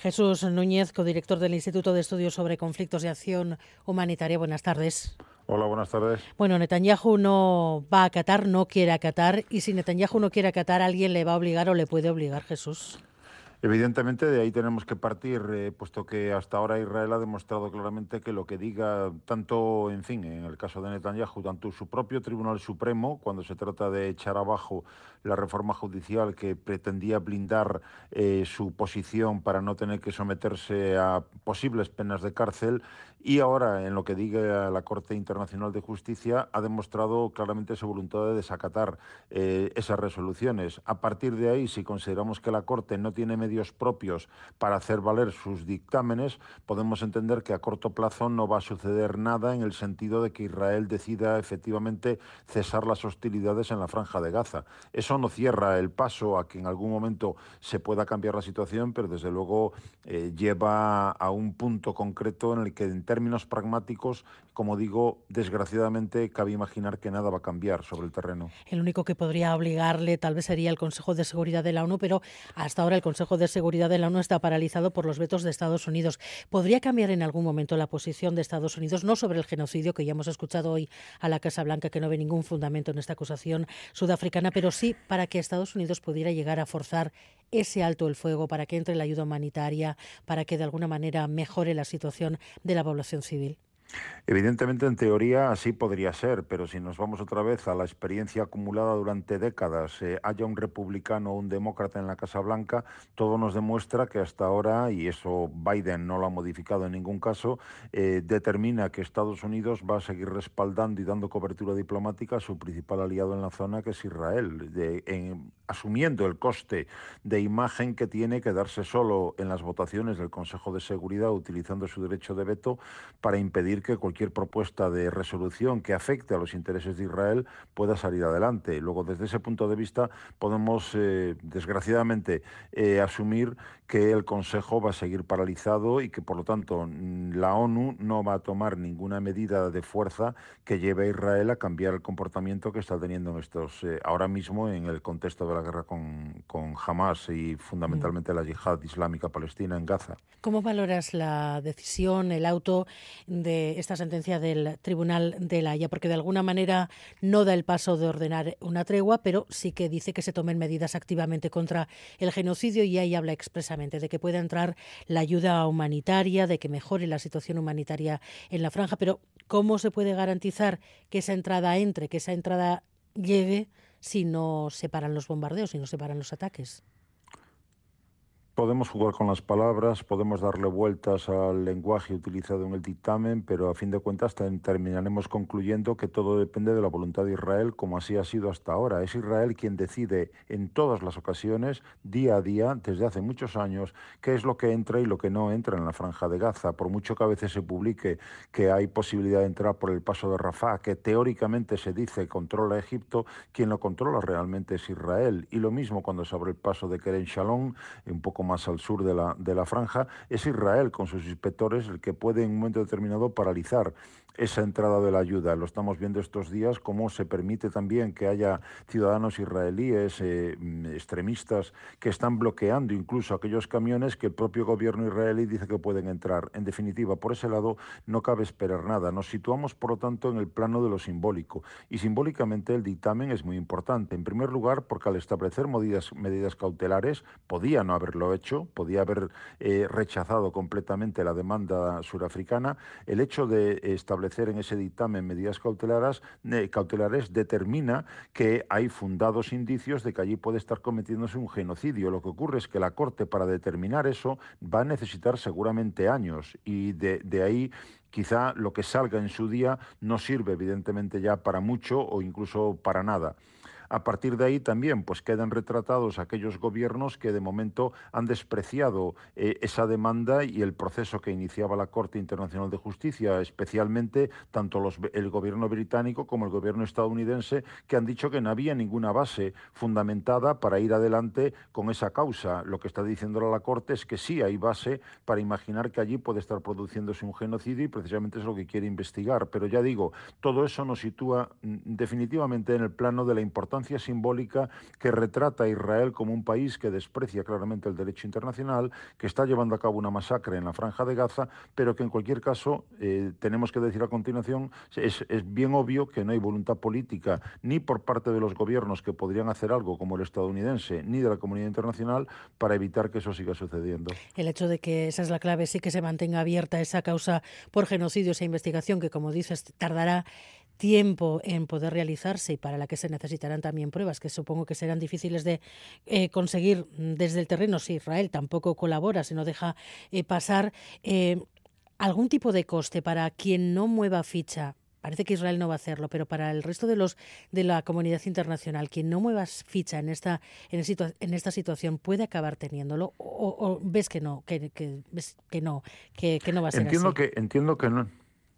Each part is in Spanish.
Jesús Núñez, codirector del Instituto de Estudios sobre Conflictos y Acción Humanitaria. Buenas tardes. Hola, buenas tardes. Bueno, Netanyahu no va a acatar, no quiere acatar, y si Netanyahu no quiere acatar, alguien le va a obligar o le puede obligar, Jesús. Evidentemente de ahí tenemos que partir, eh, puesto que hasta ahora Israel ha demostrado claramente que lo que diga tanto, en fin, en el caso de Netanyahu, tanto su propio Tribunal Supremo, cuando se trata de echar abajo la reforma judicial que pretendía blindar eh, su posición para no tener que someterse a posibles penas de cárcel, y ahora en lo que diga la Corte Internacional de Justicia ha demostrado claramente su voluntad de desacatar eh, esas resoluciones. A partir de ahí, si consideramos que la Corte no tiene propios para hacer valer sus dictámenes, podemos entender que a corto plazo no va a suceder nada en el sentido de que Israel decida efectivamente cesar las hostilidades en la franja de Gaza. Eso no cierra el paso a que en algún momento se pueda cambiar la situación, pero desde luego eh, lleva a un punto concreto en el que en términos pragmáticos, como digo, desgraciadamente cabe imaginar que nada va a cambiar sobre el terreno. El único que podría obligarle tal vez sería el Consejo de Seguridad de la ONU, pero hasta ahora el Consejo de Seguridad de la ONU está paralizado por los vetos de Estados Unidos. ¿Podría cambiar en algún momento la posición de Estados Unidos, no sobre el genocidio, que ya hemos escuchado hoy a la Casa Blanca, que no ve ningún fundamento en esta acusación sudafricana, pero sí para que Estados Unidos pudiera llegar a forzar ese alto el fuego, para que entre la ayuda humanitaria, para que de alguna manera mejore la situación de la población civil? Evidentemente, en teoría, así podría ser, pero si nos vamos otra vez a la experiencia acumulada durante décadas, eh, haya un republicano o un demócrata en la Casa Blanca, todo nos demuestra que hasta ahora, y eso Biden no lo ha modificado en ningún caso, eh, determina que Estados Unidos va a seguir respaldando y dando cobertura diplomática a su principal aliado en la zona, que es Israel, asumiendo el coste de imagen que tiene quedarse solo en las votaciones del Consejo de Seguridad, utilizando su derecho de veto para impedir que cualquier propuesta de resolución que afecte a los intereses de Israel pueda salir adelante. Luego, desde ese punto de vista, podemos, eh, desgraciadamente, eh, asumir que el Consejo va a seguir paralizado y que, por lo tanto, la ONU no va a tomar ninguna medida de fuerza que lleve a Israel a cambiar el comportamiento que está teniendo en estos, eh, ahora mismo en el contexto de la guerra con, con Hamas y fundamentalmente la yihad islámica palestina en Gaza. ¿Cómo valoras la decisión, el auto de esta sentencia del Tribunal de la Haya, porque de alguna manera no da el paso de ordenar una tregua, pero sí que dice que se tomen medidas activamente contra el genocidio y ahí habla expresamente de que pueda entrar la ayuda humanitaria, de que mejore la situación humanitaria en la franja, pero ¿cómo se puede garantizar que esa entrada entre, que esa entrada llegue si no se paran los bombardeos, si no se paran los ataques? Podemos jugar con las palabras, podemos darle vueltas al lenguaje utilizado en el dictamen, pero a fin de cuentas terminaremos concluyendo que todo depende de la voluntad de Israel, como así ha sido hasta ahora. Es Israel quien decide en todas las ocasiones, día a día, desde hace muchos años, qué es lo que entra y lo que no entra en la franja de Gaza. Por mucho que a veces se publique que hay posibilidad de entrar por el paso de Rafah, que teóricamente se dice controla Egipto, quien lo controla realmente es Israel. Y lo mismo cuando se abre el paso de Keren Shalom, un poco más al sur de la, de la franja, es Israel con sus inspectores el que puede en un momento determinado paralizar esa entrada de la ayuda. Lo estamos viendo estos días, cómo se permite también que haya ciudadanos israelíes eh, extremistas que están bloqueando incluso aquellos camiones que el propio gobierno israelí dice que pueden entrar. En definitiva, por ese lado no cabe esperar nada. Nos situamos, por lo tanto, en el plano de lo simbólico. Y simbólicamente el dictamen es muy importante. En primer lugar, porque al establecer medidas, medidas cautelares, podía no haberlo hecho, podía haber eh, rechazado completamente la demanda surafricana. El hecho de establecer en ese dictamen medidas cautelares, cautelares determina que hay fundados indicios de que allí puede estar cometiéndose un genocidio. Lo que ocurre es que la Corte, para determinar eso, va a necesitar seguramente años y de ahí quizá lo que salga en su día no sirve evidentemente ya para mucho o incluso para nada. A partir de ahí también pues quedan retratados aquellos gobiernos que de momento han despreciado eh, esa demanda y el proceso que iniciaba la Corte Internacional de Justicia, especialmente tanto el gobierno británico como el gobierno estadounidense, que han dicho que no había ninguna base fundamentada para ir adelante con esa causa. Lo que está diciendo la Corte es que sí hay base para imaginar que allí puede estar produciéndose un genocidio y precisamente es lo que quiere investigar. Pero ya digo, todo eso nos sitúa mm, definitivamente en el plano de la importancia simbólica que retrata a Israel como un país que desprecia claramente el derecho internacional, que está llevando a cabo una masacre en la franja de Gaza, pero que en cualquier caso eh, tenemos que decir a continuación, es, es bien obvio que no hay voluntad política ni por parte de los gobiernos que podrían hacer algo como el estadounidense, ni de la comunidad internacional para evitar que eso siga sucediendo. El hecho de que esa es la clave, sí que se mantenga abierta esa causa por genocidio, esa investigación que, como dices, tardará tiempo en poder realizarse y para la que se necesitarán también pruebas que supongo que serán difíciles de eh, conseguir desde el terreno si Israel tampoco colabora, si no deja eh, pasar eh, algún tipo de coste para quien no mueva ficha. Parece que Israel no va a hacerlo, pero para el resto de los de la comunidad internacional, quien no mueva ficha en esta en, en esta situación puede acabar teniéndolo o, ves que no, que, que, que no, que, que, no va a ser entiendo así. Que, entiendo que no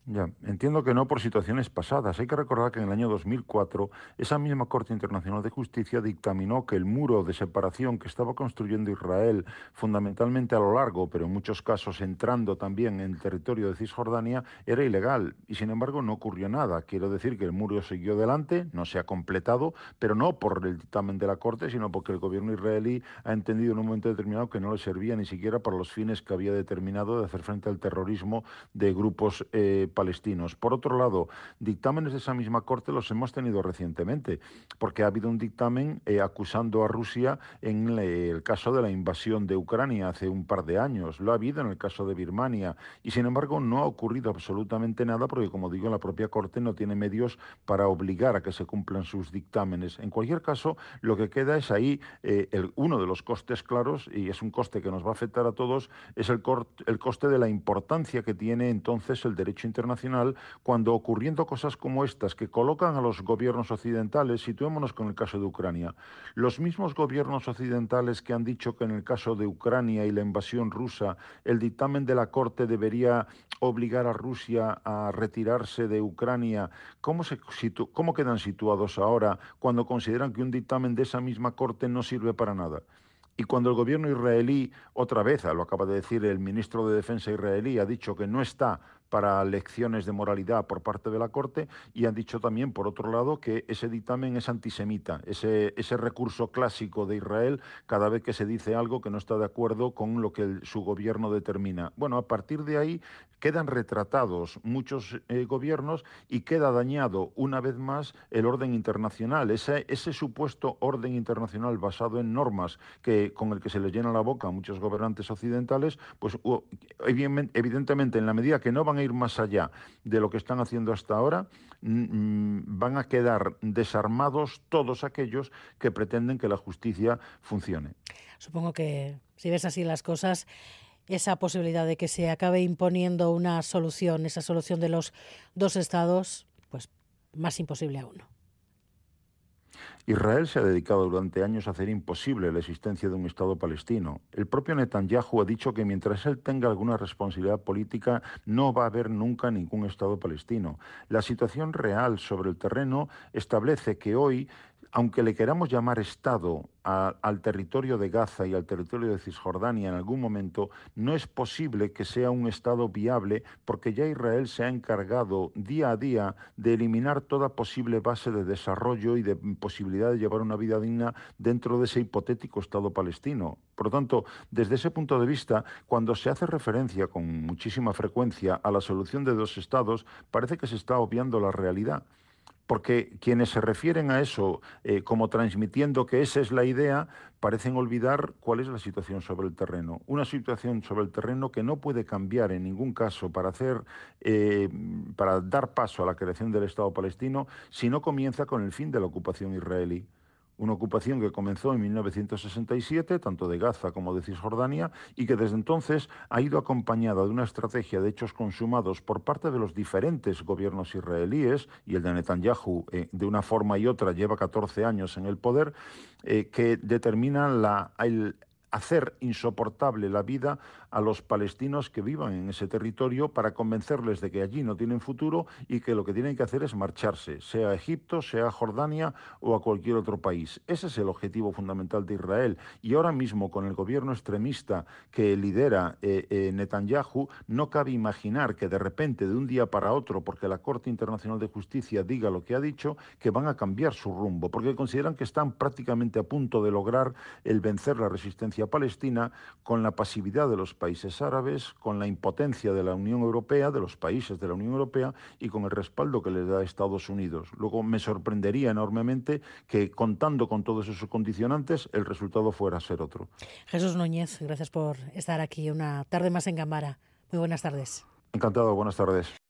ya, entiendo que no por situaciones pasadas. Hay que recordar que en el año 2004 esa misma Corte Internacional de Justicia dictaminó que el muro de separación que estaba construyendo Israel, fundamentalmente a lo largo, pero en muchos casos entrando también en el territorio de Cisjordania, era ilegal. Y sin embargo no ocurrió nada. Quiero decir que el muro siguió adelante, no se ha completado, pero no por el dictamen de la Corte, sino porque el gobierno israelí ha entendido en un momento determinado que no le servía ni siquiera para los fines que había determinado de hacer frente al terrorismo de grupos eh, palestinos. Por otro lado, dictámenes de esa misma Corte los hemos tenido recientemente, porque ha habido un dictamen eh, acusando a Rusia en el caso de la invasión de Ucrania hace un par de años, lo ha habido en el caso de Birmania, y sin embargo no ha ocurrido absolutamente nada, porque como digo, la propia Corte no tiene medios para obligar a que se cumplan sus dictámenes. En cualquier caso, lo que queda es ahí eh, uno de los costes claros, y es un coste que nos va a afectar a todos, es el, el coste de la importancia que tiene entonces el derecho internacional internacional cuando ocurriendo cosas como estas que colocan a los gobiernos occidentales, situémonos con el caso de Ucrania, los mismos gobiernos occidentales que han dicho que en el caso de Ucrania y la invasión rusa, el dictamen de la Corte debería obligar a Rusia a retirarse de Ucrania, ¿cómo, se cómo quedan situados ahora cuando consideran que un dictamen de esa misma Corte no sirve para nada? Y cuando el gobierno israelí, otra vez, lo acaba de decir el ministro de Defensa israelí, ha dicho que no está para lecciones de moralidad por parte de la Corte y han dicho también, por otro lado, que ese dictamen es antisemita, ese, ese recurso clásico de Israel cada vez que se dice algo que no está de acuerdo con lo que su gobierno determina. Bueno, a partir de ahí quedan retratados muchos eh, gobiernos y queda dañado una vez más el orden internacional, ese, ese supuesto orden internacional basado en normas que, con el que se les llena la boca a muchos gobernantes occidentales, pues evidentemente en la medida que no van ir más allá de lo que están haciendo hasta ahora, mm, van a quedar desarmados todos aquellos que pretenden que la justicia funcione. Supongo que si ves así las cosas, esa posibilidad de que se acabe imponiendo una solución, esa solución de los dos estados, pues más imposible aún. Israel se ha dedicado durante años a hacer imposible la existencia de un Estado palestino. El propio Netanyahu ha dicho que mientras él tenga alguna responsabilidad política no va a haber nunca ningún Estado palestino. La situación real sobre el terreno establece que hoy aunque le queramos llamar Estado al territorio de Gaza y al territorio de Cisjordania en algún momento, no es posible que sea un Estado viable porque ya Israel se ha encargado día a día de eliminar toda posible base de desarrollo y de posibilidad de llevar una vida digna dentro de ese hipotético Estado palestino. Por lo tanto, desde ese punto de vista, cuando se hace referencia con muchísima frecuencia a la solución de dos Estados, parece que se está obviando la realidad porque quienes se refieren a eso eh, como transmitiendo que esa es la idea, parecen olvidar cuál es la situación sobre el terreno. Una situación sobre el terreno que no puede cambiar en ningún caso para hacer, eh, para dar paso a la creación del Estado palestino, si no comienza con el fin de la ocupación israelí una ocupación que comenzó en 1967, tanto de Gaza como de Cisjordania, y que desde entonces ha ido acompañada de una estrategia de hechos consumados por parte de los diferentes gobiernos israelíes, y el de Netanyahu eh, de una forma y otra lleva 14 años en el poder, eh, que determina la, hacer insoportable la vida a los palestinos que vivan en ese territorio para convencerles de que allí no tienen futuro y que lo que tienen que hacer es marcharse, sea a Egipto, sea a Jordania o a cualquier otro país. Ese es el objetivo fundamental de Israel. Y ahora mismo, con el gobierno extremista que lidera eh, eh, Netanyahu, no cabe imaginar que de repente, de un día para otro, porque la Corte Internacional de Justicia diga lo que ha dicho, que van a cambiar su rumbo, porque consideran que están prácticamente a punto de lograr el vencer la resistencia palestina con la pasividad de los países árabes, con la impotencia de la Unión Europea, de los países de la Unión Europea y con el respaldo que les da Estados Unidos. Luego me sorprendería enormemente que contando con todos esos condicionantes el resultado fuera a ser otro. Jesús Núñez, gracias por estar aquí una tarde más en Gambara. Muy buenas tardes. Encantado, buenas tardes.